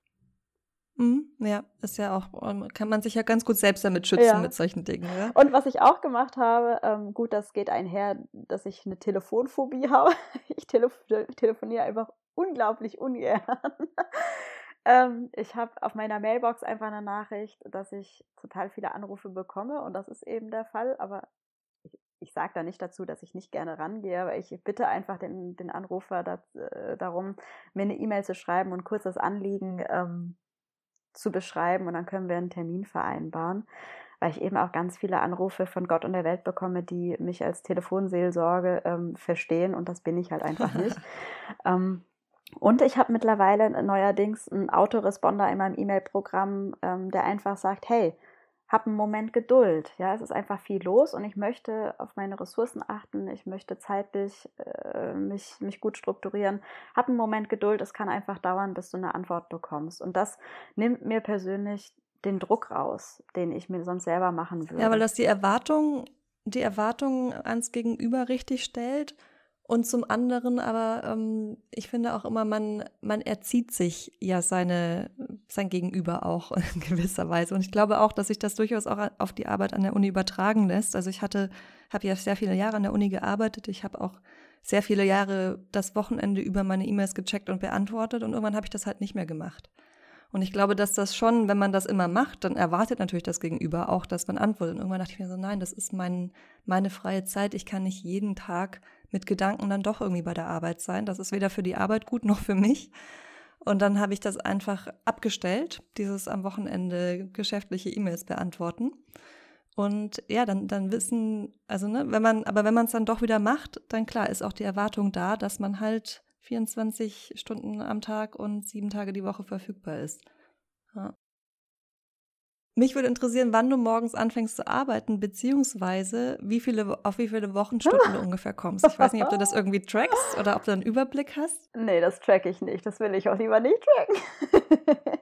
Mhm, ja, ist ja auch, ähm, kann man sich ja ganz gut selbst damit schützen ja. mit solchen Dingen. Ja? Und was ich auch gemacht habe, ähm, gut, das geht einher, dass ich eine Telefonphobie <laughs> habe. Ich telef telefoniere einfach unglaublich ungern. <laughs> ähm, ich habe auf meiner Mailbox einfach eine Nachricht, dass ich total viele Anrufe bekomme und das ist eben der Fall, aber ich, ich sage da nicht dazu, dass ich nicht gerne rangehe, aber ich bitte einfach den, den Anrufer das, äh, darum, mir eine E-Mail zu schreiben und kurz das Anliegen ähm, zu beschreiben und dann können wir einen Termin vereinbaren, weil ich eben auch ganz viele Anrufe von Gott und der Welt bekomme, die mich als Telefonseelsorge ähm, verstehen und das bin ich halt einfach <laughs> nicht. ähm, und ich habe mittlerweile neuerdings einen Autoresponder in meinem E-Mail-Programm, ähm, der einfach sagt, hey, hab einen Moment Geduld. Ja, es ist einfach viel los und ich möchte auf meine Ressourcen achten. Ich möchte zeitlich äh, mich, mich gut strukturieren. Hab einen Moment Geduld. Es kann einfach dauern, bis du eine Antwort bekommst. Und das nimmt mir persönlich den Druck raus, den ich mir sonst selber machen würde. Ja, weil das die Erwartung, die Erwartungen ans Gegenüber richtig stellt Und zum anderen aber, ähm, ich finde auch immer, man, man erzieht sich ja seine, sein Gegenüber auch <laughs> in gewisser Weise. Und ich glaube auch, dass sich das durchaus auch auf die Arbeit an der Uni übertragen lässt. Also ich hatte, habe ja sehr viele Jahre an der Uni gearbeitet. Ich habe auch sehr viele Jahre das Wochenende über meine E-Mails gecheckt und beantwortet und irgendwann habe ich das halt nicht mehr gemacht. Und ich glaube, dass das schon, wenn man das immer macht, dann erwartet natürlich das Gegenüber auch, dass man antwortet. Und irgendwann dachte ich mir so, nein, das ist mein, meine freie Zeit. Ich kann nicht jeden Tag mit Gedanken dann doch irgendwie bei der Arbeit sein. Das ist weder für die Arbeit gut noch für mich. Und dann habe ich das einfach abgestellt, dieses am Wochenende geschäftliche E-Mails beantworten. Und ja, dann, dann wissen, also ne, wenn man, aber wenn man es dann doch wieder macht, dann klar ist auch die Erwartung da, dass man halt 24 Stunden am Tag und sieben Tage die Woche verfügbar ist. Ja. Mich würde interessieren, wann du morgens anfängst zu arbeiten, beziehungsweise wie viele, auf wie viele Wochenstunden du <laughs> ungefähr kommst. Ich weiß nicht, ob du das irgendwie trackst oder ob du einen Überblick hast. Nee, das track ich nicht. Das will ich auch lieber nicht tracken. <laughs>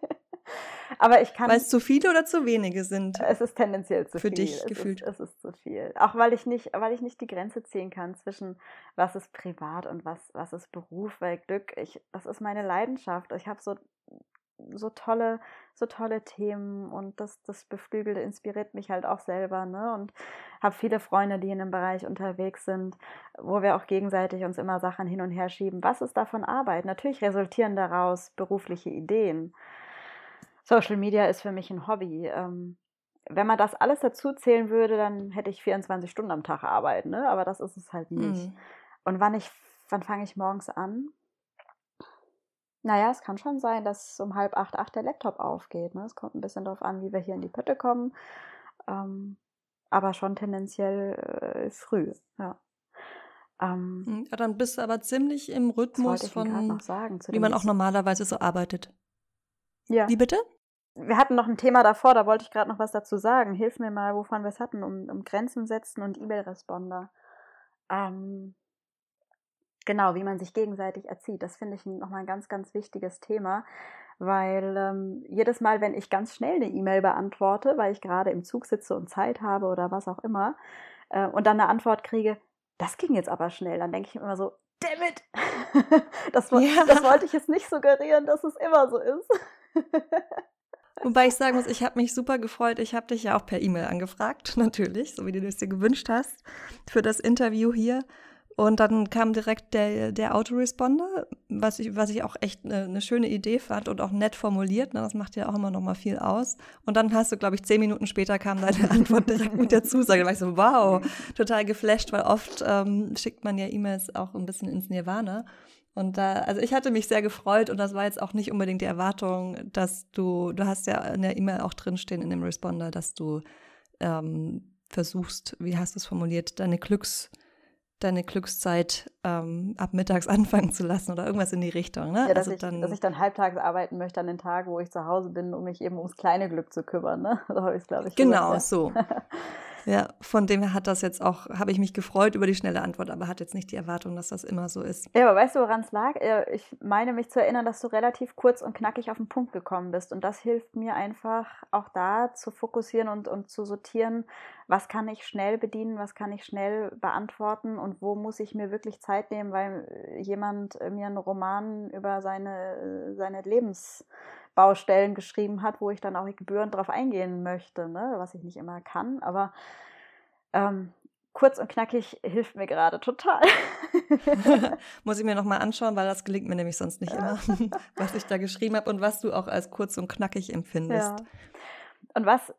Aber ich kann. Weil es zu viele oder zu wenige sind? Es ist tendenziell zu für viel. Für dich es gefühlt. Ist, es ist zu viel. Auch weil ich nicht, weil ich nicht die Grenze ziehen kann zwischen was ist privat und was, was ist Beruf, weil Glück, ich, das ist meine Leidenschaft. Ich habe so so tolle, so tolle Themen und das, das beflügelt, inspiriert mich halt auch selber, ne? Und habe viele Freunde, die in dem Bereich unterwegs sind, wo wir auch gegenseitig uns immer Sachen hin und her schieben. Was ist davon Arbeit? Natürlich resultieren daraus berufliche Ideen. Social Media ist für mich ein Hobby. Ähm, wenn man das alles dazu zählen würde, dann hätte ich 24 Stunden am Tag Arbeit, ne? Aber das ist es halt nicht. Mhm. Und wann ich, wann fange ich morgens an? Naja, es kann schon sein, dass um halb acht, acht der Laptop aufgeht. Ne? Es kommt ein bisschen darauf an, wie wir hier in die Pötte kommen. Ähm, aber schon tendenziell äh, früh, ja. Ähm, hm, ja. Dann bist du aber ziemlich im Rhythmus von, sagen, wie man auch normalerweise so arbeitet. Ja. Wie bitte? Wir hatten noch ein Thema davor, da wollte ich gerade noch was dazu sagen. Hilf mir mal, wovon wir es hatten, um, um Grenzen setzen und E-Mail-Responder. Ähm, Genau, wie man sich gegenseitig erzieht. Das finde ich nochmal ein ganz, ganz wichtiges Thema, weil ähm, jedes Mal, wenn ich ganz schnell eine E-Mail beantworte, weil ich gerade im Zug sitze und Zeit habe oder was auch immer, äh, und dann eine Antwort kriege, das ging jetzt aber schnell, dann denke ich immer so, damn it! <laughs> das, ja. das wollte ich jetzt nicht suggerieren, dass es immer so ist. <laughs> Wobei ich sagen muss, ich habe mich super gefreut. Ich habe dich ja auch per E-Mail angefragt, <laughs> natürlich, so wie du es dir gewünscht hast, für das Interview hier. Und dann kam direkt der, der Autoresponder, was ich, was ich auch echt eine, eine schöne Idee fand und auch nett formuliert. Ne? Das macht ja auch immer noch mal viel aus. Und dann hast du, glaube ich, zehn Minuten später kam deine <laughs> Antwort direkt mit der Zusage. Da war ich so, wow, total geflasht, weil oft ähm, schickt man ja E-Mails auch ein bisschen ins Nirvana. Und da, also ich hatte mich sehr gefreut und das war jetzt auch nicht unbedingt die Erwartung, dass du, du hast ja in der E-Mail auch drinstehen in dem Responder, dass du ähm, versuchst, wie hast du es formuliert, deine Glücks- deine Glückszeit ähm, ab mittags <laughs> anfangen zu lassen oder irgendwas in die Richtung. Ne? Ja, dass, also ich, dann, dass ich dann halbtags arbeiten möchte an den Tagen, wo ich zu Hause bin, um mich eben ums kleine Glück zu kümmern. Ne? <laughs> So habe ich es, glaube ich. Genau, gesagt, ja. so. <laughs> Ja, von dem her hat das jetzt auch, habe ich mich gefreut über die schnelle Antwort, aber hat jetzt nicht die Erwartung, dass das immer so ist. Ja, aber weißt du, woran es lag? Ich meine mich zu erinnern, dass du relativ kurz und knackig auf den Punkt gekommen bist. Und das hilft mir einfach auch da zu fokussieren und, und zu sortieren, was kann ich schnell bedienen, was kann ich schnell beantworten und wo muss ich mir wirklich Zeit nehmen, weil jemand mir einen Roman über seine, seine Lebens Baustellen geschrieben hat, wo ich dann auch gebührend drauf eingehen möchte, ne? was ich nicht immer kann. Aber ähm, kurz und knackig hilft mir gerade total. <laughs> Muss ich mir nochmal anschauen, weil das gelingt mir nämlich sonst nicht immer, <laughs> was ich da geschrieben habe und was du auch als kurz und knackig empfindest. Ja. Und was äh,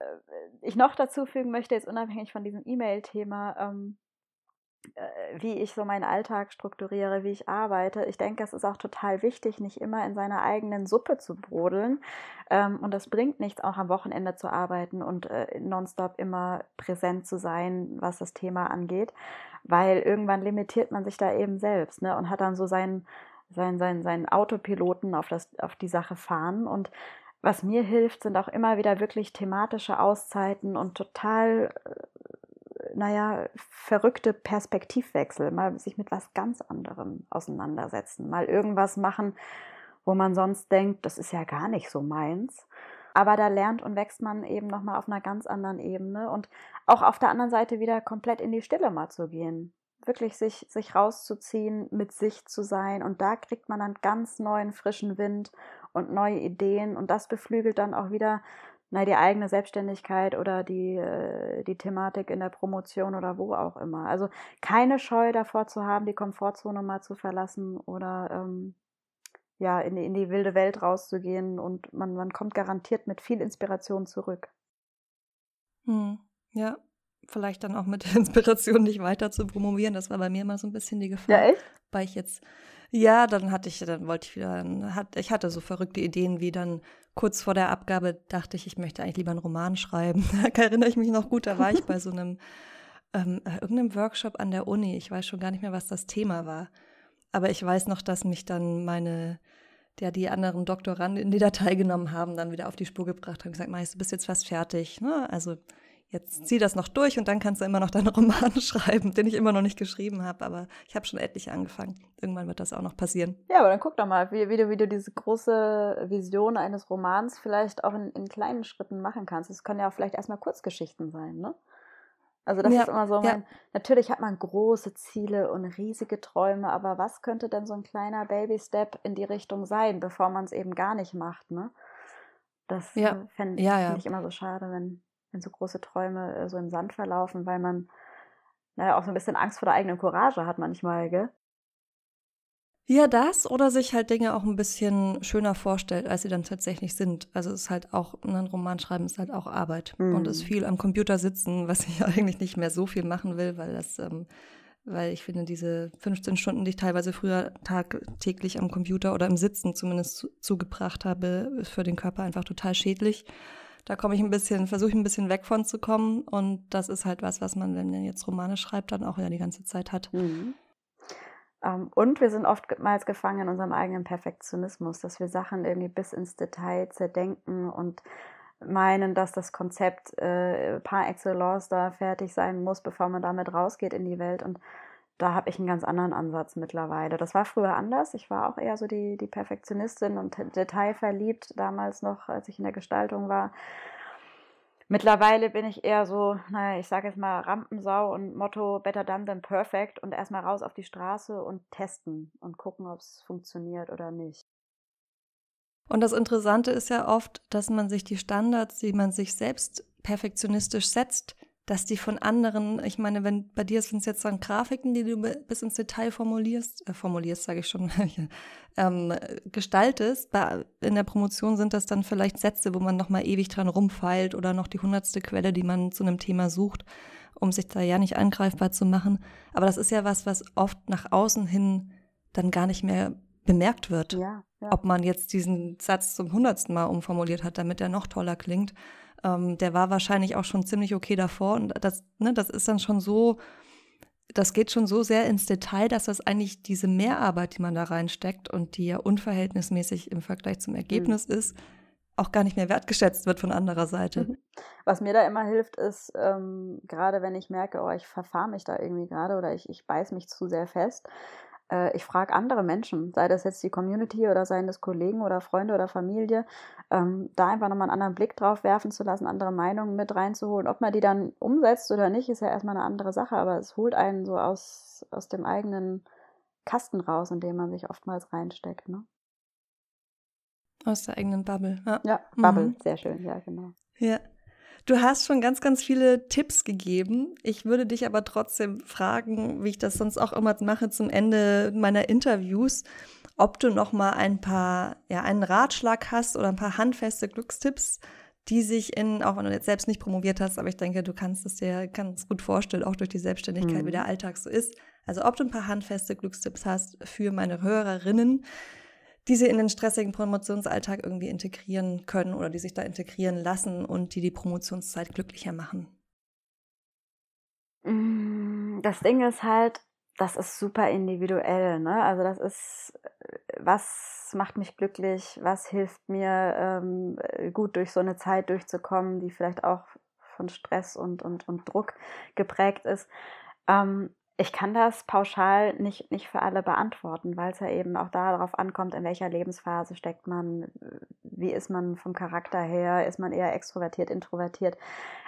ich noch dazu fügen möchte, jetzt unabhängig von diesem E-Mail-Thema, ähm, äh, wie ich so meinen Alltag strukturiere, wie ich arbeite. Ich denke, es ist auch total wichtig, nicht immer in seiner eigenen Suppe zu brodeln. Ähm, und das bringt nichts, auch am Wochenende zu arbeiten und äh, nonstop immer präsent zu sein, was das Thema angeht, weil irgendwann limitiert man sich da eben selbst ne, und hat dann so seinen, seinen, seinen, seinen Autopiloten auf, das, auf die Sache fahren. Und was mir hilft, sind auch immer wieder wirklich thematische Auszeiten und total äh, naja, verrückte Perspektivwechsel, mal sich mit was ganz anderem auseinandersetzen, mal irgendwas machen, wo man sonst denkt, das ist ja gar nicht so meins. Aber da lernt und wächst man eben nochmal auf einer ganz anderen Ebene und auch auf der anderen Seite wieder komplett in die Stille mal zu gehen. wirklich sich, sich rauszuziehen, mit sich zu sein. Und da kriegt man dann ganz neuen, frischen Wind und neue Ideen. Und das beflügelt dann auch wieder na, die eigene Selbstständigkeit oder die, äh, die Thematik in der Promotion oder wo auch immer. Also keine Scheu davor zu haben, die Komfortzone mal zu verlassen oder ähm, ja, in die, in die wilde Welt rauszugehen und man, man kommt garantiert mit viel Inspiration zurück. Hm, ja, vielleicht dann auch mit der <laughs> Inspiration nicht weiter zu promovieren. Das war bei mir immer so ein bisschen die Gefahr. Ja, echt? Weil ich jetzt, ja, dann hatte ich, dann wollte ich wieder, ich hatte so verrückte Ideen wie dann kurz vor der Abgabe dachte ich, ich möchte eigentlich lieber einen Roman schreiben. <laughs> Da erinnere ich mich noch gut, da war ich bei so einem, ähm, äh, irgendeinem Workshop an der Uni. Ich weiß schon gar nicht mehr, was das Thema war. Aber ich weiß noch, dass mich dann meine, der die anderen Doktoranden, die da <laughs> teilgenommen haben, dann wieder auf die Spur gebracht haben und gesagt, Meister, du bist jetzt fast fertig. Ne? Also jetzt zieh das noch durch und dann kannst du immer noch deinen Roman <laughs> schreiben, den ich immer noch nicht geschrieben habe, aber ich habe schon etliche angefangen. Irgendwann wird das auch noch passieren. Ja, aber dann guck doch mal, wie, wie, du, wie du diese große Vision eines Romans vielleicht auch in, in kleinen Schritten machen kannst. Es können ja auch vielleicht erstmal Kurzgeschichten sein, ne? Also das ja, ist immer so mein, ja. natürlich hat man große Ziele und riesige Träume, aber was könnte denn so ein kleiner Baby-Step in die Richtung sein, bevor man es eben gar nicht macht, ne? Das ja. Äh, fände ja, ja. ich immer so schade, wenn, wenn so große Träume äh, so im Sand verlaufen, weil man naja, auch so ein bisschen Angst vor der eigenen Courage hat manchmal, gell? Ja, das oder sich halt Dinge auch ein bisschen schöner vorstellt, als sie dann tatsächlich sind. Also es ist halt auch, ein Roman schreiben ist halt auch Arbeit mhm. und ist viel am Computer sitzen, was ich <laughs> eigentlich nicht mehr so viel machen will, weil das, ähm, weil ich finde, diese 15 Stunden, die ich teilweise früher tagtäglich am Computer oder im Sitzen zumindest zu, zugebracht habe, ist für den Körper einfach total schädlich. Da komme ich ein bisschen, versuche ich ein bisschen weg von zu kommen. Und das ist halt was, was man, wenn man jetzt Romane schreibt, dann auch ja die ganze Zeit hat. Mhm. Ähm, und wir sind oftmals gefangen in unserem eigenen Perfektionismus, dass wir Sachen irgendwie bis ins Detail zerdenken und meinen, dass das Konzept äh, par excellence da fertig sein muss, bevor man damit rausgeht in die Welt. Und da habe ich einen ganz anderen Ansatz mittlerweile. Das war früher anders. Ich war auch eher so die, die Perfektionistin und detailverliebt damals noch, als ich in der Gestaltung war. Mittlerweile bin ich eher so, naja, ich sage jetzt mal Rampensau und Motto Better done than perfect und erstmal raus auf die Straße und testen und gucken, ob es funktioniert oder nicht. Und das Interessante ist ja oft, dass man sich die Standards, die man sich selbst perfektionistisch setzt, dass die von anderen, ich meine, wenn bei dir sind es jetzt dann Grafiken, die du bis ins Detail formulierst, äh, formulierst, sage ich schon, <laughs> ähm, gestaltest, bei, in der Promotion sind das dann vielleicht Sätze, wo man nochmal ewig dran rumfeilt oder noch die hundertste Quelle, die man zu einem Thema sucht, um sich da ja nicht angreifbar zu machen. Aber das ist ja was, was oft nach außen hin dann gar nicht mehr bemerkt wird. Ja, ja. Ob man jetzt diesen Satz zum hundertsten Mal umformuliert hat, damit er noch toller klingt ähm, der war wahrscheinlich auch schon ziemlich okay davor. Und das, ne, das ist dann schon so, das geht schon so sehr ins Detail, dass das eigentlich diese Mehrarbeit, die man da reinsteckt und die ja unverhältnismäßig im Vergleich zum Ergebnis mhm. ist, auch gar nicht mehr wertgeschätzt wird von anderer Seite. Mhm. Was mir da immer hilft, ist, ähm, gerade wenn ich merke, oh, ich verfahre mich da irgendwie gerade oder ich, ich beiß mich zu sehr fest, ich frage andere Menschen, sei das jetzt die Community oder seien das Kollegen oder Freunde oder Familie, ähm, da einfach nochmal einen anderen Blick drauf werfen zu lassen, andere Meinungen mit reinzuholen. Ob man die dann umsetzt oder nicht, ist ja erstmal eine andere Sache, aber es holt einen so aus, aus dem eigenen Kasten raus, in dem man sich oftmals reinsteckt. Ne? Aus der eigenen Bubble. Ja, ja Bubble, mhm. sehr schön, ja, genau. Ja. Du hast schon ganz, ganz viele Tipps gegeben. Ich würde dich aber trotzdem fragen, wie ich das sonst auch immer mache zum Ende meiner Interviews, ob du noch mal ein paar, ja, einen Ratschlag hast oder ein paar handfeste Glückstipps, die sich in, auch wenn du jetzt selbst nicht promoviert hast, aber ich denke, du kannst es dir ganz gut vorstellen, auch durch die Selbstständigkeit, mhm. wie der Alltag so ist. Also ob du ein paar handfeste Glückstipps hast für meine Hörerinnen, die sie in den stressigen Promotionsalltag irgendwie integrieren können oder die sich da integrieren lassen und die die Promotionszeit glücklicher machen? Mm, das Ding ist halt, das ist super individuell. Ne? Also das ist, was macht mich glücklich, was hilft mir ähm, gut durch so eine Zeit durchzukommen, die vielleicht auch von Stress und, und, und Druck geprägt ist. Ähm, ich kann das pauschal nicht, nicht für alle beantworten, weil es ja eben auch darauf ankommt, in welcher Lebensphase steckt man, wie ist man vom Charakter her, ist man eher extrovertiert, introvertiert.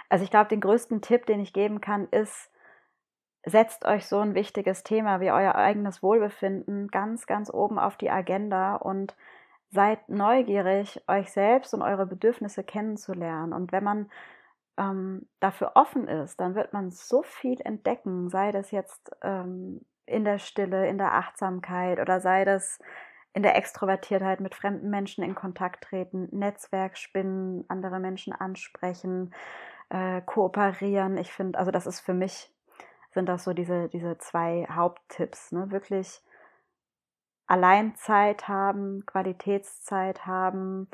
Also ich glaube, den größten Tipp, den ich geben kann, ist, setzt euch so ein wichtiges Thema wie euer eigenes Wohlbefinden ganz, ganz oben auf die Agenda und seid neugierig, euch selbst und eure Bedürfnisse kennenzulernen. Und wenn man ähm, dafür offen ist, dann wird man so viel entdecken, sei das jetzt ähm, in der Stille, in der Achtsamkeit oder sei das in der Extrovertiertheit mit fremden Menschen in Kontakt treten, Netzwerk spinnen, andere Menschen ansprechen, äh, kooperieren. Ich finde, also das ist für mich, sind das so diese, diese zwei Haupttipps. Ne? Wirklich Alleinzeit haben, Qualitätszeit haben,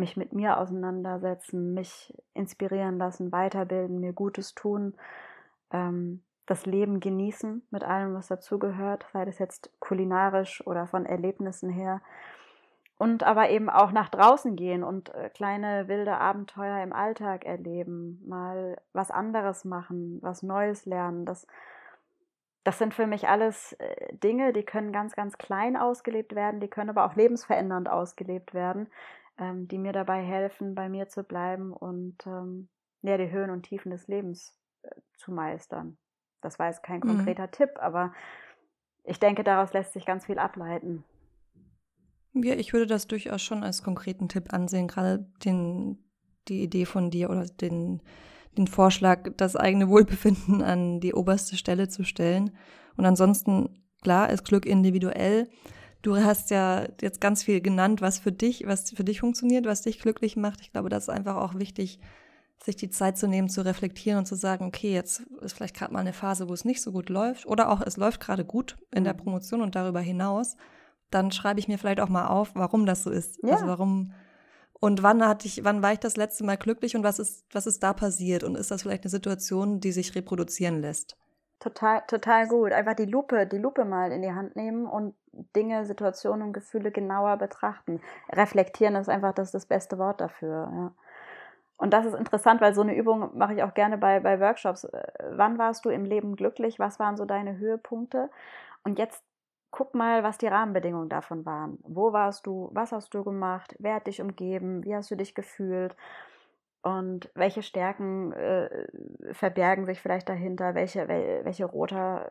mich mit mir auseinandersetzen, mich inspirieren lassen, weiterbilden, mir Gutes tun, ähm, das Leben genießen mit allem, was dazugehört, sei das jetzt kulinarisch oder von Erlebnissen her. Und aber eben auch nach draußen gehen und äh, kleine wilde Abenteuer im Alltag erleben, mal was anderes machen, was Neues lernen. Das das sind für mich alles äh, Dinge, die können ganz, ganz klein ausgelebt werden, die können aber auch lebensverändernd ausgelebt werden, ähm, die mir dabei helfen, bei mir zu bleiben und ähm, ja, die Höhen und Tiefen des Lebens äh, zu meistern. Das war jetzt kein mhm. konkreter mhm. Tipp, aber ich denke, daraus lässt sich ganz viel ableiten. Ja, ich würde das durchaus schon als konkreten Tipp ansehen, gerade den, die Idee von dir oder den den Vorschlag, das eigene Wohlbefinden an die oberste Stelle zu stellen. Und ansonsten, klar, ist Glück individuell. Du hast ja jetzt ganz viel genannt, was für dich, was für dich funktioniert, was dich glücklich macht. Ich glaube, das ist einfach auch wichtig, sich die Zeit zu nehmen, zu reflektieren und zu sagen, okay, jetzt ist vielleicht gerade mal eine Phase, wo es nicht so gut läuft oder auch es läuft gerade gut in der mhm. Promotion und darüber hinaus. Dann schreibe ich mir vielleicht auch mal auf, warum das so ist. Ja. Also warum und wann hatte ich, wann war ich das letzte Mal glücklich und was ist, was ist da passiert? Und ist das vielleicht eine Situation, die sich reproduzieren lässt? Total, total gut. Einfach die Lupe, die Lupe mal in die Hand nehmen und Dinge, Situationen und Gefühle genauer betrachten. Reflektieren ist einfach das, das beste Wort dafür, ja. Und das ist interessant, weil so eine Übung mache ich auch gerne bei, bei Workshops. Äh, wann warst du im Leben glücklich? Was waren so deine Höhepunkte? Und jetzt guck mal, was die Rahmenbedingungen davon waren. Wo warst du? Was hast du gemacht? Wer hat dich umgeben? Wie hast du dich gefühlt? Und welche Stärken äh, verbergen sich vielleicht dahinter? Welche, welche roter,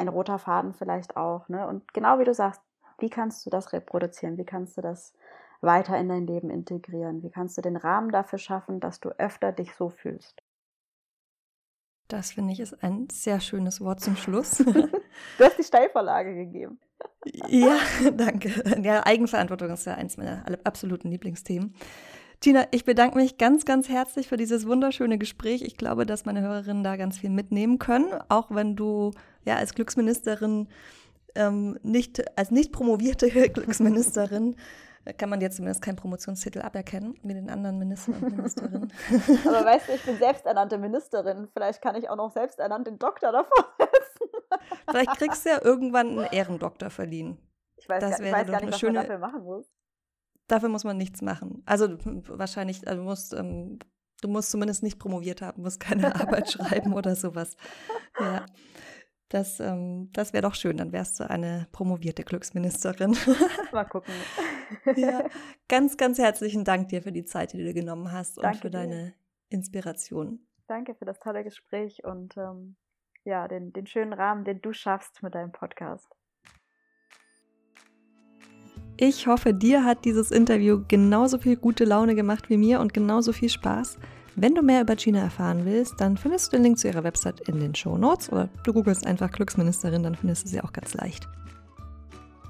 ein roter Faden vielleicht auch? Ne? Und genau wie du sagst, wie kannst du das reproduzieren? Wie kannst du das weiter in dein Leben integrieren? Wie kannst du den Rahmen dafür schaffen, dass du öfter dich so fühlst? Das finde ich ist ein sehr schönes Wort zum Schluss. <laughs> du hast die Steilvorlage gegeben. ja, <laughs> danke. Ja, Eigenverantwortung ist ja eins meiner absoluten Lieblingsthemen. Tina, ich bedanke mich ganz, ganz herzlich für dieses wunderschöne Gespräch. Ich glaube, dass meine Hörerinnen da ganz viel mitnehmen können, auch wenn du ja als Glücksministerin ähm, nicht als nicht promovierte <laughs> Glücksministerin kann man jetzt zumindest keinen Promotionstitel aberkennen, wie den anderen Ministern und Ministerinnen. <laughs> Aber weißt du, ich bin selbsternannte Ministerin. Vielleicht kann ich auch noch selbsternannt den Doktor davor setzen. Vielleicht kriegst du ja irgendwann einen Ehrendoktor verliehen. Ich weiß, das gar, ich weiß gar nicht, was schöne, man dafür machen muss. Dafür muss man nichts machen. Also wahrscheinlich, also du musst, ähm, du musst zumindest nicht promoviert haben, musst keine <laughs> Arbeit schreiben oder sowas. Ja. Das, ähm, das wäre doch schön, dann wärst du eine promovierte Glücksministerin. <laughs> Mal gucken. ja, ganz, ganz herzlichen Dank dir für die Zeit, die du dir genommen hast Danke und für deine dir. Inspiration. Danke für das tolle Gespräch und ähm, ja, den, den schönen Rahmen, den du schaffst mit deinem Podcast. Ich hoffe, dir hat dieses Interview genauso viel gute Laune gemacht wie mir und genauso viel Spaß. Wenn du mehr über Gina erfahren willst, dann findest du den Link zu ihrer Website in den Show Notes oder du googelst einfach Glücksministerin, dann findest du sie auch ganz leicht.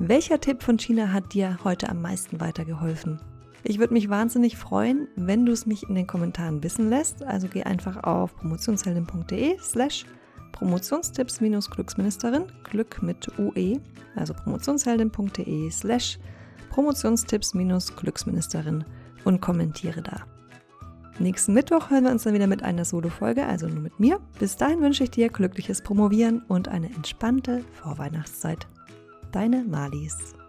Welcher Tipp von Gina hat dir heute am meisten weitergeholfen? Ich würde mich wahnsinnig freuen, wenn du es mich in den Kommentaren wissen lässt. Also geh einfach auf promotionsheldin.de slash Promotionstipps-Glücksministerin, Glück mit UE, also promotionsheldin.de slash Promotionstipps-Glücksministerin und kommentiere da. Nächsten Mittwoch hören wir uns dann wieder mit einer Solo-Folge, also nur mit mir. Bis dahin wünsche ich dir glückliches Promovieren und eine entspannte Vorweihnachtszeit. Deine Malis.